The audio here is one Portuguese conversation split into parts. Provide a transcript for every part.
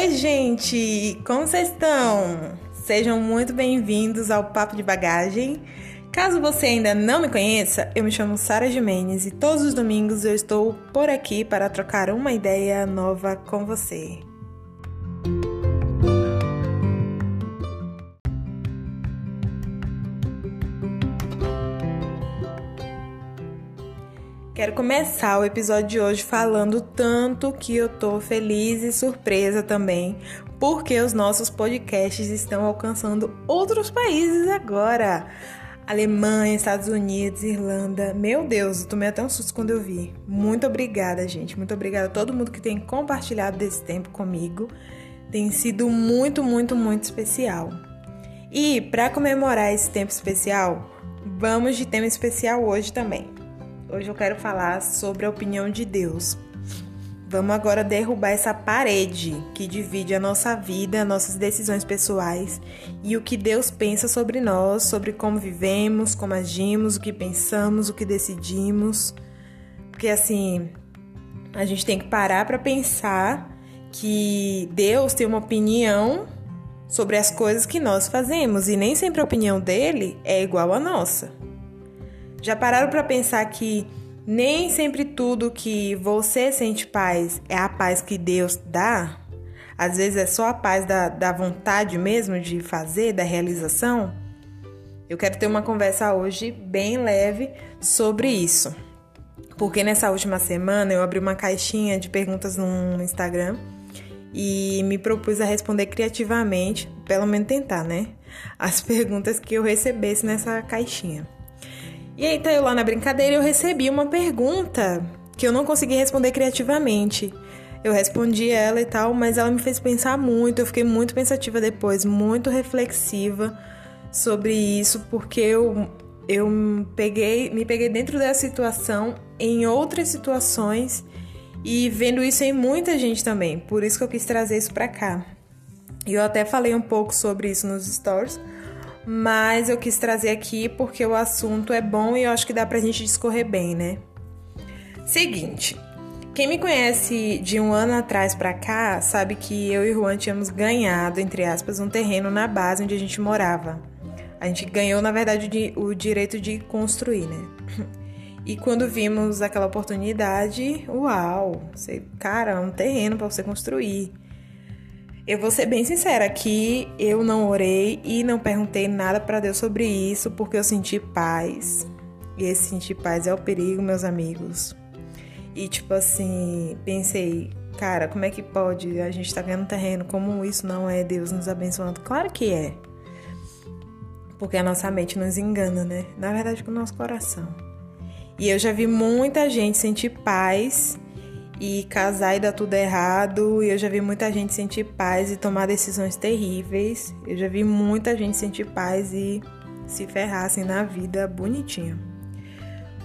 Oi, gente! Como vocês estão? Sejam muito bem-vindos ao Papo de Bagagem. Caso você ainda não me conheça, eu me chamo Sara Jimenez e todos os domingos eu estou por aqui para trocar uma ideia nova com você. Quero começar o episódio de hoje falando tanto que eu tô feliz e surpresa também, porque os nossos podcasts estão alcançando outros países agora. Alemanha, Estados Unidos, Irlanda. Meu Deus, eu tomei até um susto quando eu vi. Muito obrigada, gente. Muito obrigada a todo mundo que tem compartilhado desse tempo comigo. Tem sido muito, muito, muito especial. E para comemorar esse tempo especial, vamos de tema especial hoje também. Hoje eu quero falar sobre a opinião de Deus. Vamos agora derrubar essa parede que divide a nossa vida, nossas decisões pessoais e o que Deus pensa sobre nós, sobre como vivemos, como agimos, o que pensamos, o que decidimos. Porque assim, a gente tem que parar para pensar que Deus tem uma opinião sobre as coisas que nós fazemos e nem sempre a opinião dele é igual à nossa. Já pararam para pensar que nem sempre tudo que você sente paz é a paz que Deus dá? Às vezes é só a paz da, da vontade mesmo de fazer, da realização? Eu quero ter uma conversa hoje bem leve sobre isso. Porque nessa última semana eu abri uma caixinha de perguntas no Instagram e me propus a responder criativamente, pelo menos tentar, né? As perguntas que eu recebesse nessa caixinha. E aí tá eu lá na brincadeira eu recebi uma pergunta que eu não consegui responder criativamente. Eu respondi ela e tal, mas ela me fez pensar muito, eu fiquei muito pensativa depois, muito reflexiva sobre isso, porque eu eu peguei, me peguei dentro da situação em outras situações e vendo isso em muita gente também. Por isso que eu quis trazer isso para cá. E eu até falei um pouco sobre isso nos stories mas eu quis trazer aqui porque o assunto é bom e eu acho que dá pra gente discorrer bem, né? Seguinte, quem me conhece de um ano atrás pra cá sabe que eu e Juan tínhamos ganhado, entre aspas, um terreno na base onde a gente morava. A gente ganhou, na verdade, o direito de construir, né? E quando vimos aquela oportunidade, uau, cara, um terreno para você construir. Eu vou ser bem sincera que eu não orei e não perguntei nada para Deus sobre isso porque eu senti paz. E esse sentir paz é o perigo, meus amigos. E tipo assim, pensei, cara, como é que pode a gente tá ganhando terreno? Como isso não é Deus nos abençoando? Claro que é. Porque a nossa mente nos engana, né? Na verdade, com o nosso coração. E eu já vi muita gente sentir paz e casar e dar tudo errado. E eu já vi muita gente sentir paz e tomar decisões terríveis. Eu já vi muita gente sentir paz e se ferrar assim na vida bonitinho.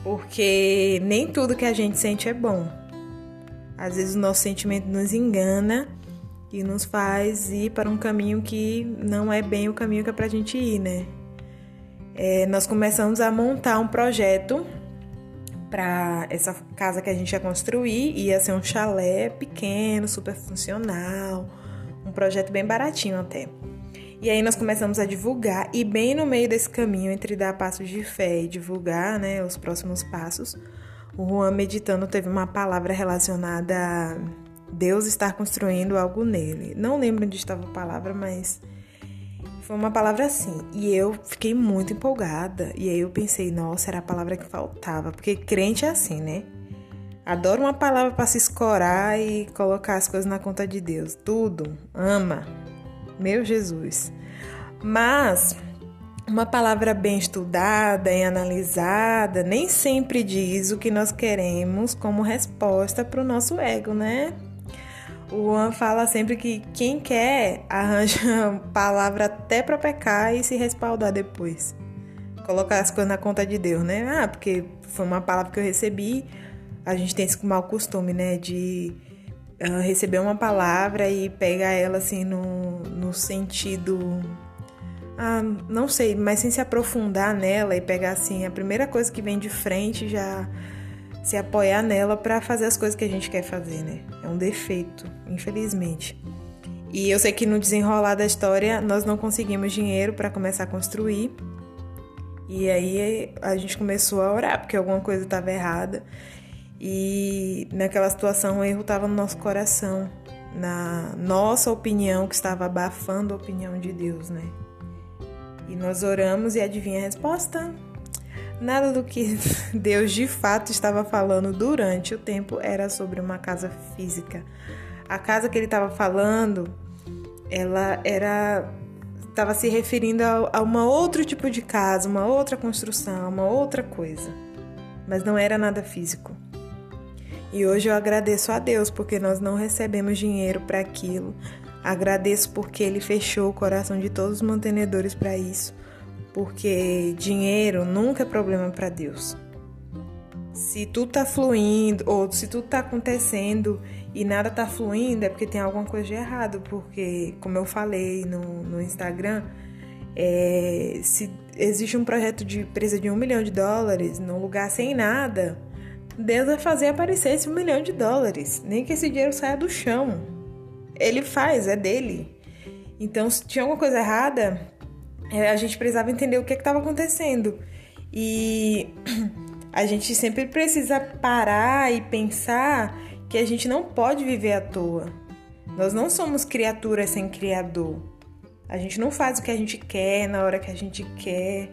Porque nem tudo que a gente sente é bom. Às vezes o nosso sentimento nos engana e nos faz ir para um caminho que não é bem o caminho que é pra gente ir, né? É, nós começamos a montar um projeto para essa casa que a gente ia construir. Ia ser um chalé pequeno, super funcional, um projeto bem baratinho até. E aí nós começamos a divulgar e bem no meio desse caminho entre dar passos de fé e divulgar, né, os próximos passos, o Juan meditando teve uma palavra relacionada a Deus estar construindo algo nele. Não lembro onde estava a palavra, mas foi uma palavra assim. E eu fiquei muito empolgada. E aí eu pensei, nossa, era a palavra que faltava. Porque crente é assim, né? Adora uma palavra para se escorar e colocar as coisas na conta de Deus. Tudo. Ama. Meu Jesus. Mas uma palavra bem estudada e analisada nem sempre diz o que nós queremos como resposta para o nosso ego, né? O Juan fala sempre que quem quer arranja palavra até para pecar e se respaldar depois. Colocar as coisas na conta de Deus, né? Ah, porque foi uma palavra que eu recebi. A gente tem esse mau costume, né? De uh, receber uma palavra e pegar ela assim no, no sentido. Ah, não sei, mas sem se aprofundar nela e pegar assim a primeira coisa que vem de frente já se apoiar nela para fazer as coisas que a gente quer fazer, né? É um defeito, infelizmente. E eu sei que no desenrolar da história nós não conseguimos dinheiro para começar a construir. E aí a gente começou a orar porque alguma coisa estava errada. E naquela situação o erro estava no nosso coração, na nossa opinião que estava abafando a opinião de Deus, né? E nós oramos e adivinha a resposta? Nada do que Deus de fato estava falando durante o tempo era sobre uma casa física. A casa que ele estava falando, ela era estava se referindo a, a um outro tipo de casa, uma outra construção, uma outra coisa. Mas não era nada físico. E hoje eu agradeço a Deus porque nós não recebemos dinheiro para aquilo. Agradeço porque Ele fechou o coração de todos os mantenedores para isso. Porque dinheiro nunca é problema para Deus. Se tudo tá fluindo ou se tudo tá acontecendo e nada tá fluindo, é porque tem alguma coisa de errado. Porque, como eu falei no, no Instagram, é, se existe um projeto de empresa de um milhão de dólares num lugar sem nada, Deus vai fazer aparecer esse um milhão de dólares. Nem que esse dinheiro saia do chão. Ele faz, é dele. Então, se tinha alguma coisa errada, a gente precisava entender o que estava acontecendo. E a gente sempre precisa parar e pensar que a gente não pode viver à toa. Nós não somos criaturas sem criador. A gente não faz o que a gente quer na hora que a gente quer.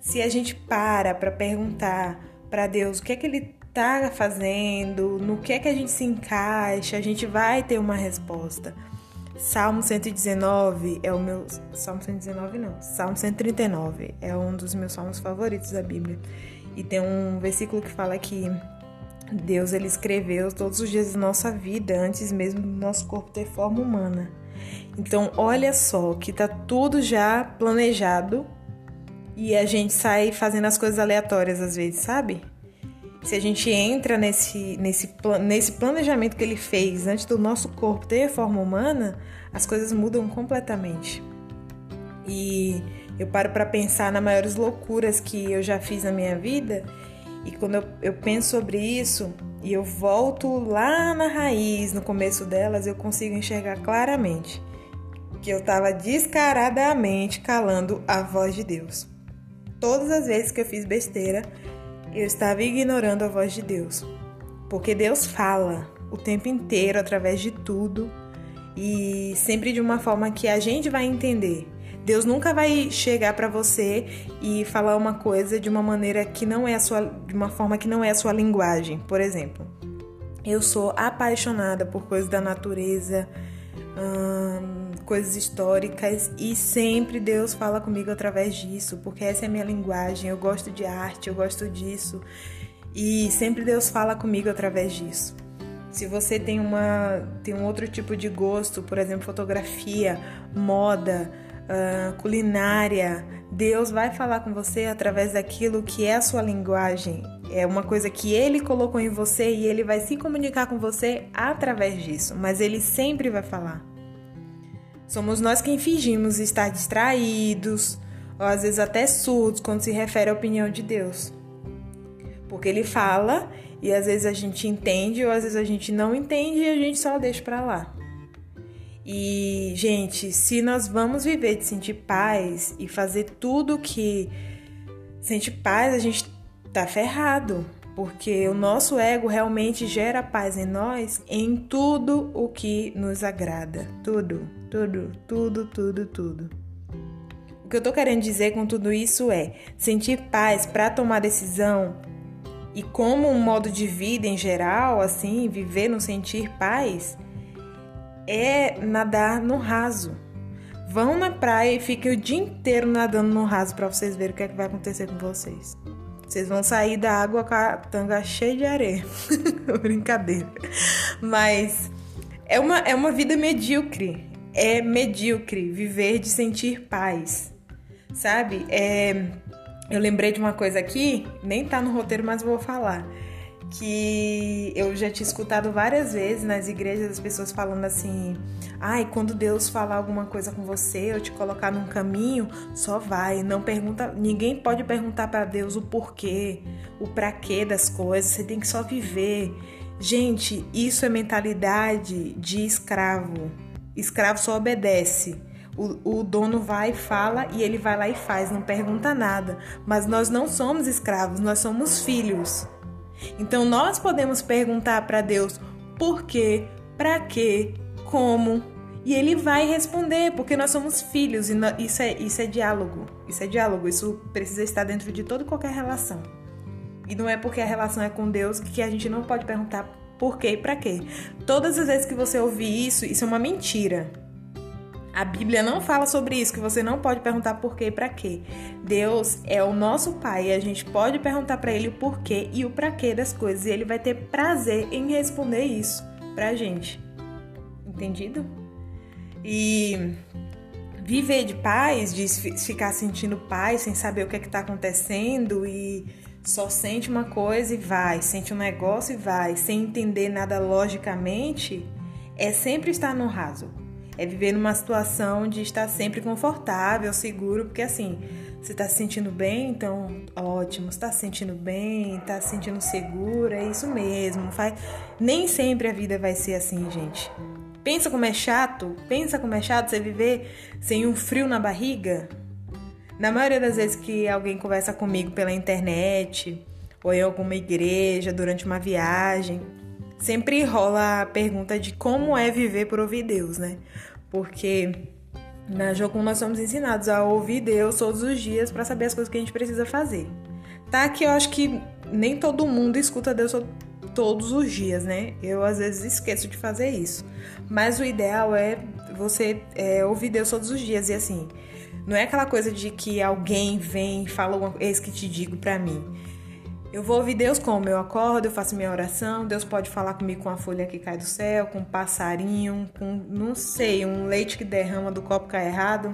Se a gente para para perguntar para Deus o que é que ele tá fazendo, no que é que a gente se encaixa, a gente vai ter uma resposta. Salmo 119 é o meu. Salmo 119 não, Salmo 139 é um dos meus salmos favoritos da Bíblia. E tem um versículo que fala que Deus ele escreveu todos os dias da nossa vida antes mesmo do nosso corpo ter forma humana. Então, olha só que tá tudo já planejado e a gente sai fazendo as coisas aleatórias às vezes, sabe? Se a gente entra nesse, nesse, nesse planejamento que ele fez antes do nosso corpo ter forma humana, as coisas mudam completamente. E eu paro para pensar nas maiores loucuras que eu já fiz na minha vida e quando eu, eu penso sobre isso e eu volto lá na raiz, no começo delas, eu consigo enxergar claramente que eu estava descaradamente calando a voz de Deus. Todas as vezes que eu fiz besteira, eu estava ignorando a voz de Deus. Porque Deus fala o tempo inteiro, através de tudo, e sempre de uma forma que a gente vai entender. Deus nunca vai chegar para você e falar uma coisa de uma maneira que não é a sua, de uma forma que não é a sua linguagem. Por exemplo, eu sou apaixonada por coisas da natureza, hum, coisas históricas e sempre Deus fala comigo através disso, porque essa é a minha linguagem. Eu gosto de arte, eu gosto disso e sempre Deus fala comigo através disso. Se você tem uma tem um outro tipo de gosto, por exemplo, fotografia, moda, uh, culinária, Deus vai falar com você através daquilo que é a sua linguagem. É uma coisa que Ele colocou em você e Ele vai se comunicar com você através disso, mas Ele sempre vai falar. Somos nós quem fingimos estar distraídos, ou às vezes até surdos, quando se refere à opinião de Deus. Porque Ele fala e às vezes a gente entende, ou às vezes a gente não entende e a gente só deixa para lá. E, gente, se nós vamos viver de sentir paz e fazer tudo que sente paz, a gente tá ferrado. Porque o nosso ego realmente gera paz em nós em tudo o que nos agrada. Tudo, tudo, tudo, tudo, tudo. O que eu tô querendo dizer com tudo isso é sentir paz para tomar decisão e como um modo de vida em geral, assim, viver no sentir paz é nadar no raso. Vão na praia e fiquem o dia inteiro nadando no raso para vocês verem o que, é que vai acontecer com vocês. Vocês vão sair da água com a tanga cheia de areia. Brincadeira. Mas é uma, é uma vida medíocre. É medíocre viver de sentir paz. Sabe? É, eu lembrei de uma coisa aqui, nem tá no roteiro, mas vou falar que eu já tinha escutado várias vezes nas igrejas as pessoas falando assim: "Ai, quando Deus falar alguma coisa com você, ou te colocar num caminho, só vai, não pergunta, ninguém pode perguntar para Deus o porquê, o para quê das coisas, você tem que só viver". Gente, isso é mentalidade de escravo. Escravo só obedece. O, o, dono vai e fala e ele vai lá e faz, não pergunta nada. Mas nós não somos escravos, nós somos filhos. Então nós podemos perguntar para Deus por quê, para quê, como, e ele vai responder, porque nós somos filhos e isso é, isso é diálogo. Isso é diálogo, isso precisa estar dentro de toda qualquer relação. E não é porque a relação é com Deus que a gente não pode perguntar por quê e para quê. Todas as vezes que você ouvir isso, isso é uma mentira. A Bíblia não fala sobre isso, que você não pode perguntar por quê e para quê. Deus é o nosso Pai e a gente pode perguntar para Ele o porquê e o para quê das coisas. E Ele vai ter prazer em responder isso pra gente. Entendido? E viver de paz, de ficar sentindo paz sem saber o que é está acontecendo e só sente uma coisa e vai, sente um negócio e vai, sem entender nada logicamente, é sempre estar no raso é viver numa situação de estar sempre confortável, seguro, porque assim, você está se sentindo bem, então ótimo, está se sentindo bem, está se sentindo seguro, é isso mesmo. Faz... Nem sempre a vida vai ser assim, gente. Pensa como é chato, pensa como é chato você viver sem um frio na barriga. Na maioria das vezes que alguém conversa comigo pela internet ou em alguma igreja durante uma viagem, sempre rola a pergunta de como é viver por ouvir Deus, né? Porque na Jocum nós somos ensinados a ouvir Deus todos os dias para saber as coisas que a gente precisa fazer. Tá que eu acho que nem todo mundo escuta Deus todos os dias, né? Eu às vezes esqueço de fazer isso. Mas o ideal é você é, ouvir Deus todos os dias e assim. Não é aquela coisa de que alguém vem e fala uma coisa, que te digo para mim. Eu vou ouvir Deus como? Eu acordo, eu faço minha oração, Deus pode falar comigo com a folha que cai do céu, com um passarinho, com, não sei, um leite que derrama do copo cai errado.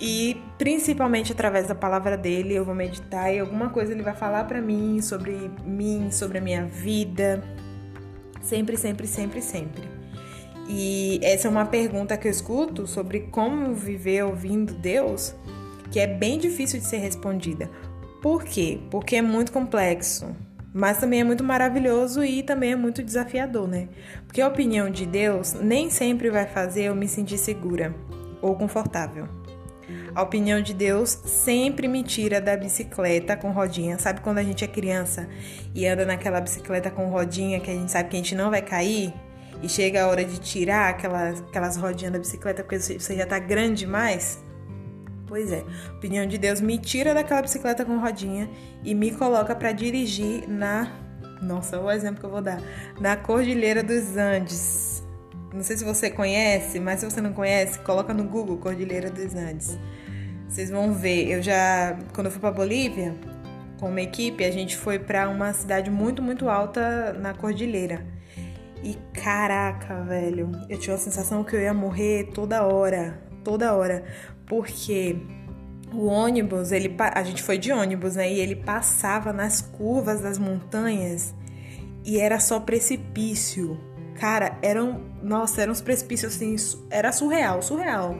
E principalmente através da palavra dele, eu vou meditar e alguma coisa ele vai falar para mim sobre mim, sobre a minha vida. Sempre, sempre, sempre, sempre. E essa é uma pergunta que eu escuto sobre como viver ouvindo Deus, que é bem difícil de ser respondida. Por quê? Porque é muito complexo, mas também é muito maravilhoso e também é muito desafiador, né? Porque a opinião de Deus nem sempre vai fazer eu me sentir segura ou confortável. A opinião de Deus sempre me tira da bicicleta com rodinha. Sabe quando a gente é criança e anda naquela bicicleta com rodinha que a gente sabe que a gente não vai cair? E chega a hora de tirar aquelas, aquelas rodinhas da bicicleta porque você já tá grande demais? Pois é, opinião de Deus me tira daquela bicicleta com rodinha e me coloca para dirigir na. Nossa, o exemplo que eu vou dar. Na Cordilheira dos Andes. Não sei se você conhece, mas se você não conhece, coloca no Google Cordilheira dos Andes. Vocês vão ver. Eu já, quando eu fui para Bolívia, com uma equipe, a gente foi para uma cidade muito, muito alta na cordilheira. E caraca, velho, eu tinha a sensação que eu ia morrer toda hora, toda hora, porque o ônibus, ele a gente foi de ônibus, né? E ele passava nas curvas das montanhas e era só precipício. Cara, eram, nossa, eram uns precipícios assim, era surreal, surreal.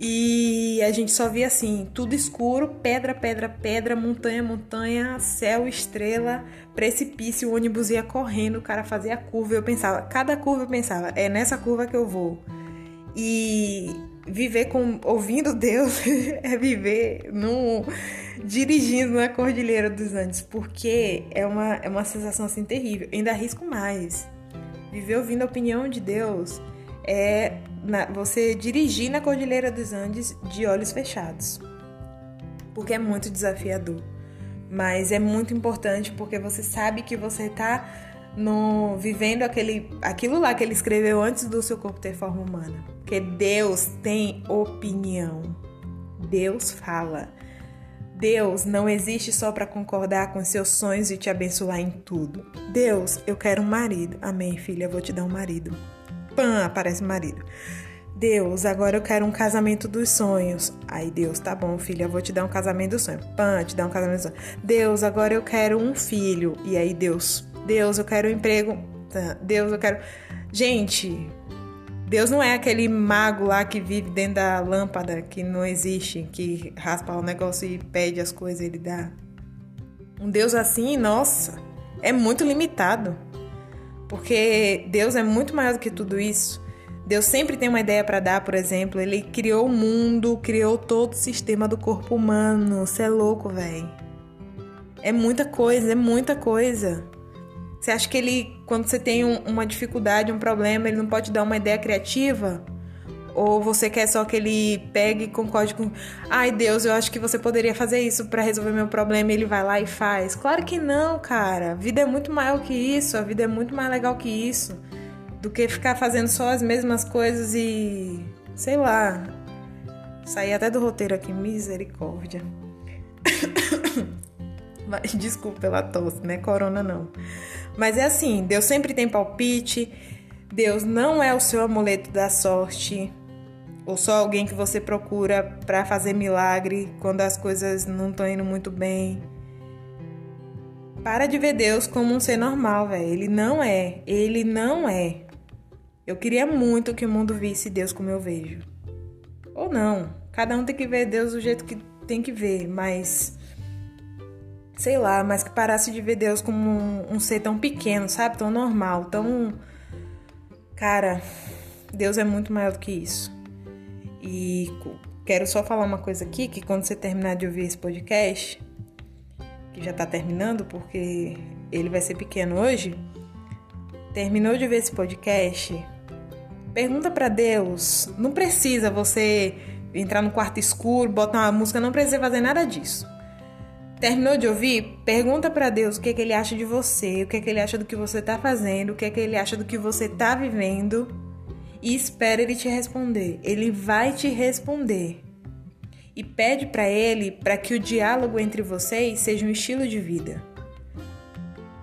E a gente só via assim, tudo escuro, pedra, pedra, pedra, montanha, montanha, céu, estrela, precipício, o ônibus ia correndo, o cara fazia curva, eu pensava, cada curva eu pensava, é nessa curva que eu vou. E viver com ouvindo Deus é viver no dirigindo na Cordilheira dos Andes, porque é uma, é uma sensação assim terrível. Eu ainda arrisco mais. Viver ouvindo a opinião de Deus é na, você dirigir na Cordilheira dos Andes de olhos fechados. Porque é muito desafiador. Mas é muito importante porque você sabe que você está no vivendo aquele aquilo lá que ele escreveu antes do seu corpo ter forma humana. Porque Deus tem opinião. Deus fala. Deus não existe só para concordar com seus sonhos e te abençoar em tudo. Deus, eu quero um marido. Amém, filha, eu vou te dar um marido. Pã, aparece marido. Deus, agora eu quero um casamento dos sonhos. Aí Deus, tá bom, filha, eu vou te dar um casamento dos sonhos. Pã, te dar um casamento dos sonhos. Deus, agora eu quero um filho. E aí Deus, Deus, eu quero um emprego. Deus, eu quero. Gente, Deus não é aquele mago lá que vive dentro da lâmpada, que não existe, que raspa o negócio e pede as coisas e ele dá. Um Deus assim, nossa, é muito limitado. Porque Deus é muito maior do que tudo isso. Deus sempre tem uma ideia para dar, por exemplo, ele criou o mundo, criou todo o sistema do corpo humano. Você é louco, velho. É muita coisa, é muita coisa. Você acha que ele, quando você tem um, uma dificuldade, um problema, ele não pode dar uma ideia criativa? Ou você quer só que ele pegue e concorde com. Ai, Deus, eu acho que você poderia fazer isso para resolver meu problema e ele vai lá e faz? Claro que não, cara. A vida é muito maior que isso. A vida é muito mais legal que isso. Do que ficar fazendo só as mesmas coisas e. Sei lá. Sair até do roteiro aqui. Misericórdia. Mas desculpa pela tosse, né? Corona não. Mas é assim: Deus sempre tem palpite. Deus não é o seu amuleto da sorte ou só alguém que você procura para fazer milagre quando as coisas não estão indo muito bem. Para de ver Deus como um ser normal, velho. Ele não é. Ele não é. Eu queria muito que o mundo visse Deus como eu vejo. Ou não. Cada um tem que ver Deus do jeito que tem que ver, mas. Sei lá, mas que parasse de ver Deus como um, um ser tão pequeno, sabe? Tão normal, tão. Cara, Deus é muito maior do que isso. E quero só falar uma coisa aqui, que quando você terminar de ouvir esse podcast, que já tá terminando porque ele vai ser pequeno hoje, terminou de ver esse podcast, pergunta para Deus, não precisa você entrar no quarto escuro, botar uma música, não precisa fazer nada disso. Terminou de ouvir? Pergunta para Deus o que, é que ele acha de você, o que, é que ele acha do que você tá fazendo, o que, é que ele acha do que você tá vivendo e espera ele te responder. Ele vai te responder. E pede para ele para que o diálogo entre vocês seja um estilo de vida.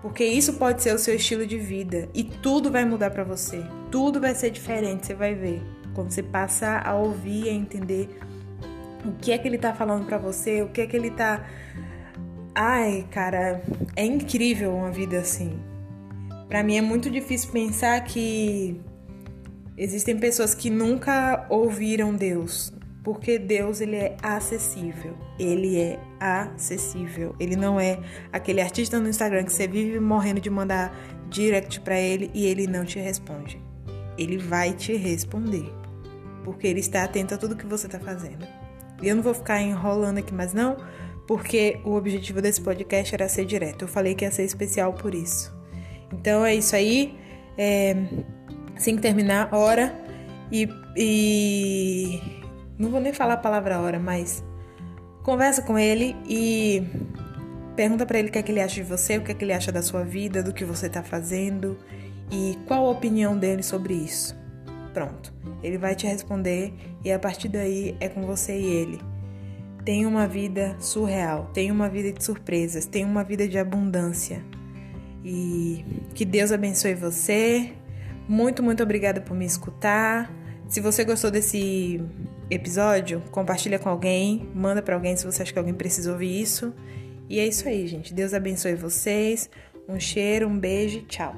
Porque isso pode ser o seu estilo de vida e tudo vai mudar para você. Tudo vai ser diferente, você vai ver. Quando você passar a ouvir e a entender o que é que ele tá falando para você, o que é que ele tá Ai, cara, é incrível uma vida assim. Para mim é muito difícil pensar que Existem pessoas que nunca ouviram Deus, porque Deus ele é acessível. Ele é acessível. Ele não é aquele artista no Instagram que você vive morrendo de mandar direct para ele e ele não te responde. Ele vai te responder, porque ele está atento a tudo que você está fazendo. E eu não vou ficar enrolando aqui mais não, porque o objetivo desse podcast era ser direto. Eu falei que ia ser especial por isso. Então é isso aí. É assim que terminar, ora e, e não vou nem falar a palavra hora, mas conversa com ele e pergunta para ele o que é que ele acha de você, o que é que ele acha da sua vida, do que você está fazendo e qual a opinião dele sobre isso. Pronto, ele vai te responder e a partir daí é com você e ele. Tenha uma vida surreal, tenha uma vida de surpresas, tenha uma vida de abundância. E que Deus abençoe você, muito, muito obrigada por me escutar. Se você gostou desse episódio, compartilha com alguém, manda para alguém se você acha que alguém precisa ouvir isso. E é isso aí, gente. Deus abençoe vocês. Um cheiro, um beijo, tchau.